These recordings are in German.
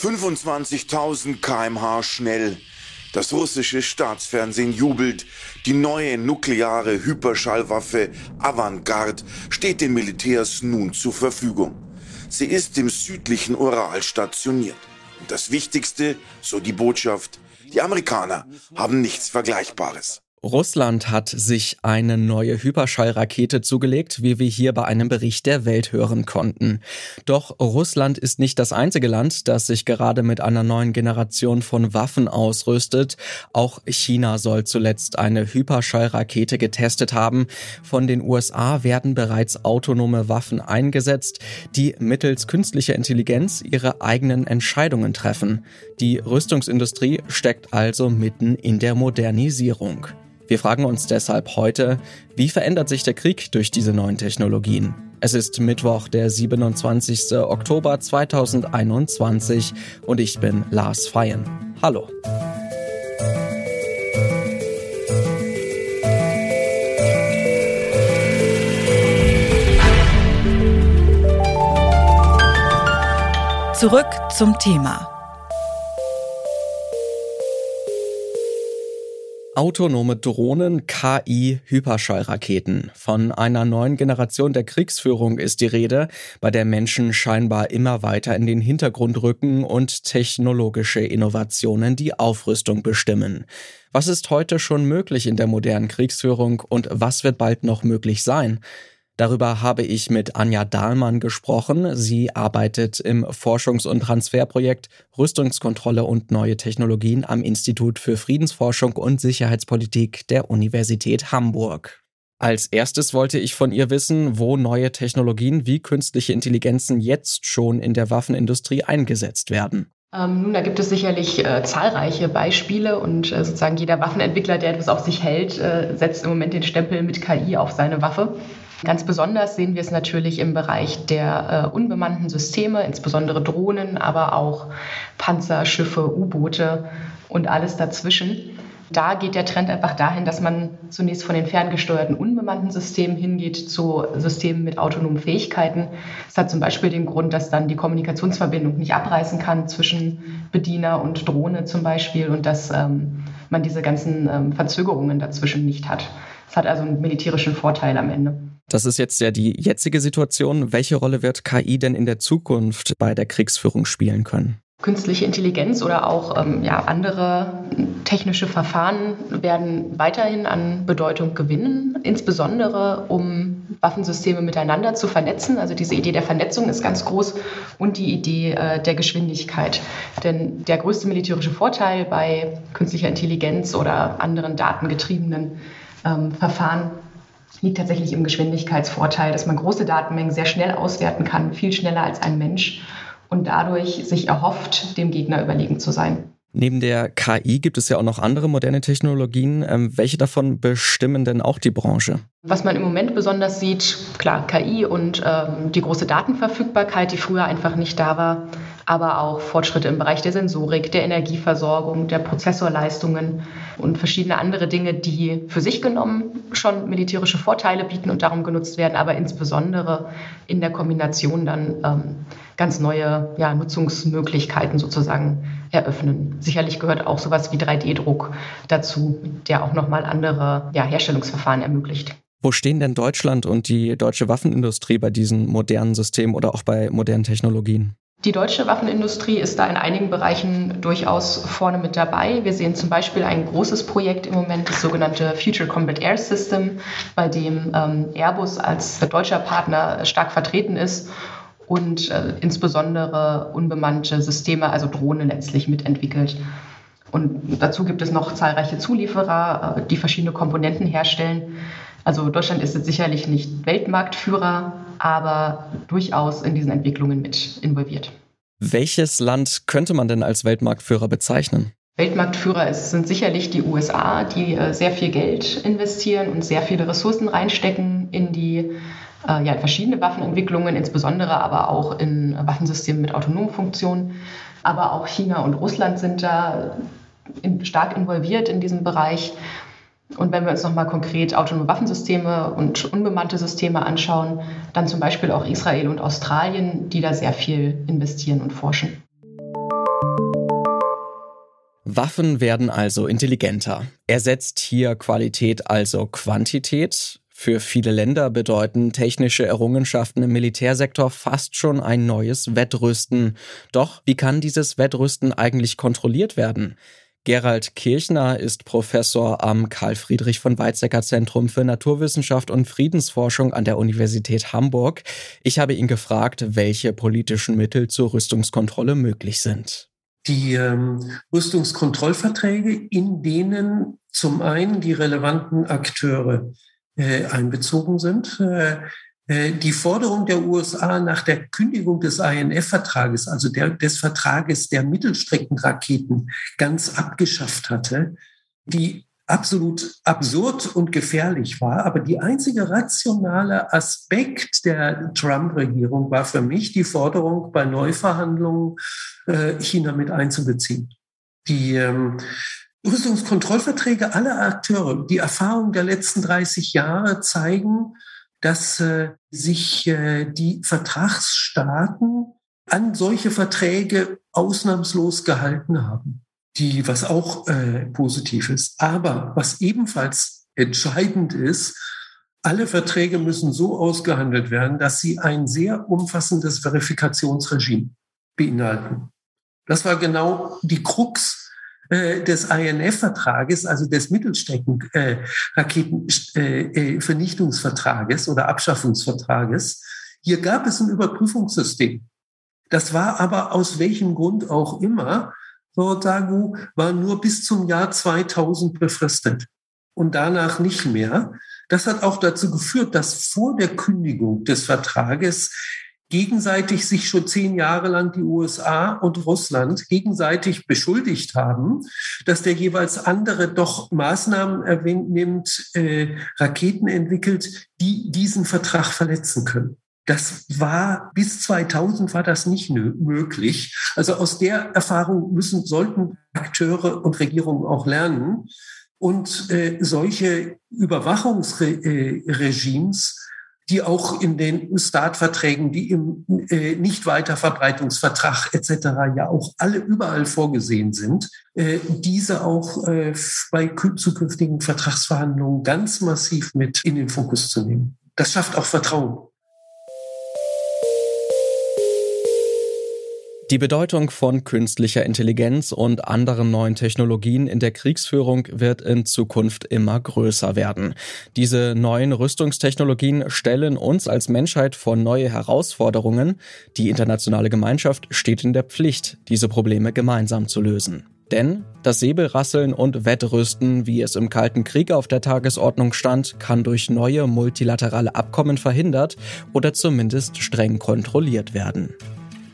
25.000 kmh schnell. Das russische Staatsfernsehen jubelt. Die neue nukleare Hyperschallwaffe Avantgarde steht den Militärs nun zur Verfügung. Sie ist im südlichen Ural stationiert. Und das Wichtigste, so die Botschaft, die Amerikaner haben nichts Vergleichbares. Russland hat sich eine neue Hyperschallrakete zugelegt, wie wir hier bei einem Bericht der Welt hören konnten. Doch Russland ist nicht das einzige Land, das sich gerade mit einer neuen Generation von Waffen ausrüstet. Auch China soll zuletzt eine Hyperschallrakete getestet haben. Von den USA werden bereits autonome Waffen eingesetzt, die mittels künstlicher Intelligenz ihre eigenen Entscheidungen treffen. Die Rüstungsindustrie steckt also mitten in der Modernisierung. Wir fragen uns deshalb heute, wie verändert sich der Krieg durch diese neuen Technologien? Es ist Mittwoch, der 27. Oktober 2021 und ich bin Lars Feyen. Hallo. Zurück zum Thema. Autonome Drohnen, KI, Hyperschallraketen. Von einer neuen Generation der Kriegsführung ist die Rede, bei der Menschen scheinbar immer weiter in den Hintergrund rücken und technologische Innovationen die Aufrüstung bestimmen. Was ist heute schon möglich in der modernen Kriegsführung und was wird bald noch möglich sein? Darüber habe ich mit Anja Dahlmann gesprochen. Sie arbeitet im Forschungs- und Transferprojekt Rüstungskontrolle und neue Technologien am Institut für Friedensforschung und Sicherheitspolitik der Universität Hamburg. Als erstes wollte ich von ihr wissen, wo neue Technologien wie künstliche Intelligenzen jetzt schon in der Waffenindustrie eingesetzt werden. Ähm, nun, da gibt es sicherlich äh, zahlreiche Beispiele und äh, sozusagen jeder Waffenentwickler, der etwas auf sich hält, äh, setzt im Moment den Stempel mit KI auf seine Waffe. Ganz besonders sehen wir es natürlich im Bereich der äh, unbemannten Systeme, insbesondere Drohnen, aber auch Panzer, Schiffe, U-Boote und alles dazwischen. Da geht der Trend einfach dahin, dass man zunächst von den ferngesteuerten unbemannten Systemen hingeht zu Systemen mit autonomen Fähigkeiten. Das hat zum Beispiel den Grund, dass dann die Kommunikationsverbindung nicht abreißen kann zwischen Bediener und Drohne zum Beispiel und dass ähm, man diese ganzen ähm, Verzögerungen dazwischen nicht hat. Es hat also einen militärischen Vorteil am Ende. Das ist jetzt ja die jetzige Situation. Welche Rolle wird KI denn in der Zukunft bei der Kriegsführung spielen können? Künstliche Intelligenz oder auch ähm, ja, andere technische Verfahren werden weiterhin an Bedeutung gewinnen, insbesondere um Waffensysteme miteinander zu vernetzen. Also diese Idee der Vernetzung ist ganz groß und die Idee äh, der Geschwindigkeit. Denn der größte militärische Vorteil bei künstlicher Intelligenz oder anderen datengetriebenen ähm, Verfahren liegt tatsächlich im Geschwindigkeitsvorteil, dass man große Datenmengen sehr schnell auswerten kann, viel schneller als ein Mensch und dadurch sich erhofft, dem Gegner überlegen zu sein. Neben der KI gibt es ja auch noch andere moderne Technologien. Ähm, welche davon bestimmen denn auch die Branche? Was man im Moment besonders sieht, klar, KI und ähm, die große Datenverfügbarkeit, die früher einfach nicht da war, aber auch Fortschritte im Bereich der Sensorik, der Energieversorgung, der Prozessorleistungen und verschiedene andere Dinge, die für sich genommen schon militärische Vorteile bieten und darum genutzt werden, aber insbesondere in der Kombination dann ähm, ganz neue ja, Nutzungsmöglichkeiten sozusagen eröffnen. Sicherlich gehört auch sowas wie 3D-Druck dazu, der auch nochmal andere ja, Herstellungsverfahren ermöglicht. Wo stehen denn Deutschland und die deutsche Waffenindustrie bei diesen modernen Systemen oder auch bei modernen Technologien? Die deutsche Waffenindustrie ist da in einigen Bereichen durchaus vorne mit dabei. Wir sehen zum Beispiel ein großes Projekt im Moment, das sogenannte Future Combat Air System, bei dem ähm, Airbus als deutscher Partner stark vertreten ist und äh, insbesondere unbemannte Systeme, also Drohnen letztlich mitentwickelt. Und dazu gibt es noch zahlreiche Zulieferer, äh, die verschiedene Komponenten herstellen. Also Deutschland ist jetzt sicherlich nicht Weltmarktführer, aber durchaus in diesen Entwicklungen mit involviert. Welches Land könnte man denn als Weltmarktführer bezeichnen? Weltmarktführer ist, sind sicherlich die USA, die äh, sehr viel Geld investieren und sehr viele Ressourcen reinstecken in die äh, ja, verschiedene Waffenentwicklungen, insbesondere aber auch in Waffensystemen mit autonomen Funktionen. Aber auch China und Russland sind da in, stark involviert in diesem Bereich. Und wenn wir uns nochmal konkret autonome Waffensysteme und unbemannte Systeme anschauen, dann zum Beispiel auch Israel und Australien, die da sehr viel investieren und forschen. Waffen werden also intelligenter. Ersetzt hier Qualität also Quantität? Für viele Länder bedeuten technische Errungenschaften im Militärsektor fast schon ein neues Wettrüsten. Doch wie kann dieses Wettrüsten eigentlich kontrolliert werden? Gerald Kirchner ist Professor am Karl Friedrich von Weizsäcker Zentrum für Naturwissenschaft und Friedensforschung an der Universität Hamburg. Ich habe ihn gefragt, welche politischen Mittel zur Rüstungskontrolle möglich sind. Die ähm, Rüstungskontrollverträge, in denen zum einen die relevanten Akteure äh, einbezogen sind. Äh, die Forderung der USA nach der Kündigung des INF-Vertrages, also der, des Vertrages der Mittelstreckenraketen, ganz abgeschafft hatte, die absolut absurd und gefährlich war. Aber die einzige rationale Aspekt der Trump-Regierung war für mich die Forderung, bei Neuverhandlungen äh, China mit einzubeziehen. Die ähm, Rüstungskontrollverträge aller Akteure, die Erfahrung der letzten 30 Jahre zeigen, dass äh, sich äh, die Vertragsstaaten an solche Verträge ausnahmslos gehalten haben, die was auch äh, positiv ist. Aber was ebenfalls entscheidend ist, alle Verträge müssen so ausgehandelt werden, dass sie ein sehr umfassendes Verifikationsregime beinhalten. Das war genau die Krux äh, des INF-Vertrages, also des Mittelstreckenraketenvernichtungsvertrages äh, äh, oder Abschaffungsvertrages. Hier gab es ein Überprüfungssystem. Das war aber aus welchem Grund auch immer, Dagu war nur bis zum Jahr 2000 befristet und danach nicht mehr. Das hat auch dazu geführt, dass vor der Kündigung des Vertrages gegenseitig sich schon zehn Jahre lang die USA und Russland gegenseitig beschuldigt haben, dass der jeweils andere doch Maßnahmen erwähnt, nimmt, äh, Raketen entwickelt, die diesen Vertrag verletzen können. Das war bis 2000 war das nicht möglich. Also aus der Erfahrung müssen sollten Akteure und Regierungen auch lernen und äh, solche Überwachungsregimes die auch in den Startverträgen, die im äh, Nichtweiterverbreitungsvertrag etc. ja auch alle überall vorgesehen sind, äh, diese auch äh, bei zukünftigen Vertragsverhandlungen ganz massiv mit in den Fokus zu nehmen. Das schafft auch Vertrauen. Die Bedeutung von künstlicher Intelligenz und anderen neuen Technologien in der Kriegsführung wird in Zukunft immer größer werden. Diese neuen Rüstungstechnologien stellen uns als Menschheit vor neue Herausforderungen. Die internationale Gemeinschaft steht in der Pflicht, diese Probleme gemeinsam zu lösen. Denn das Säbelrasseln und Wettrüsten, wie es im Kalten Krieg auf der Tagesordnung stand, kann durch neue multilaterale Abkommen verhindert oder zumindest streng kontrolliert werden.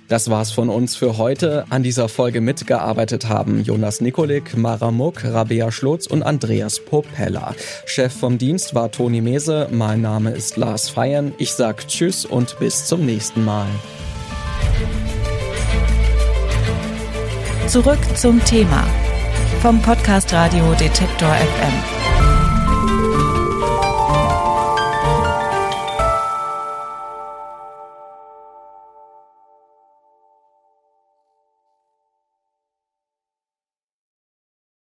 Das war's von uns für heute. An dieser Folge mitgearbeitet haben Jonas Nikolik, Mara Muck, Rabea Schlotz und Andreas Popella. Chef vom Dienst war Toni Mese. Mein Name ist Lars Feiern. Ich sag Tschüss und bis zum nächsten Mal. Zurück zum Thema vom Podcast Radio Detektor FM.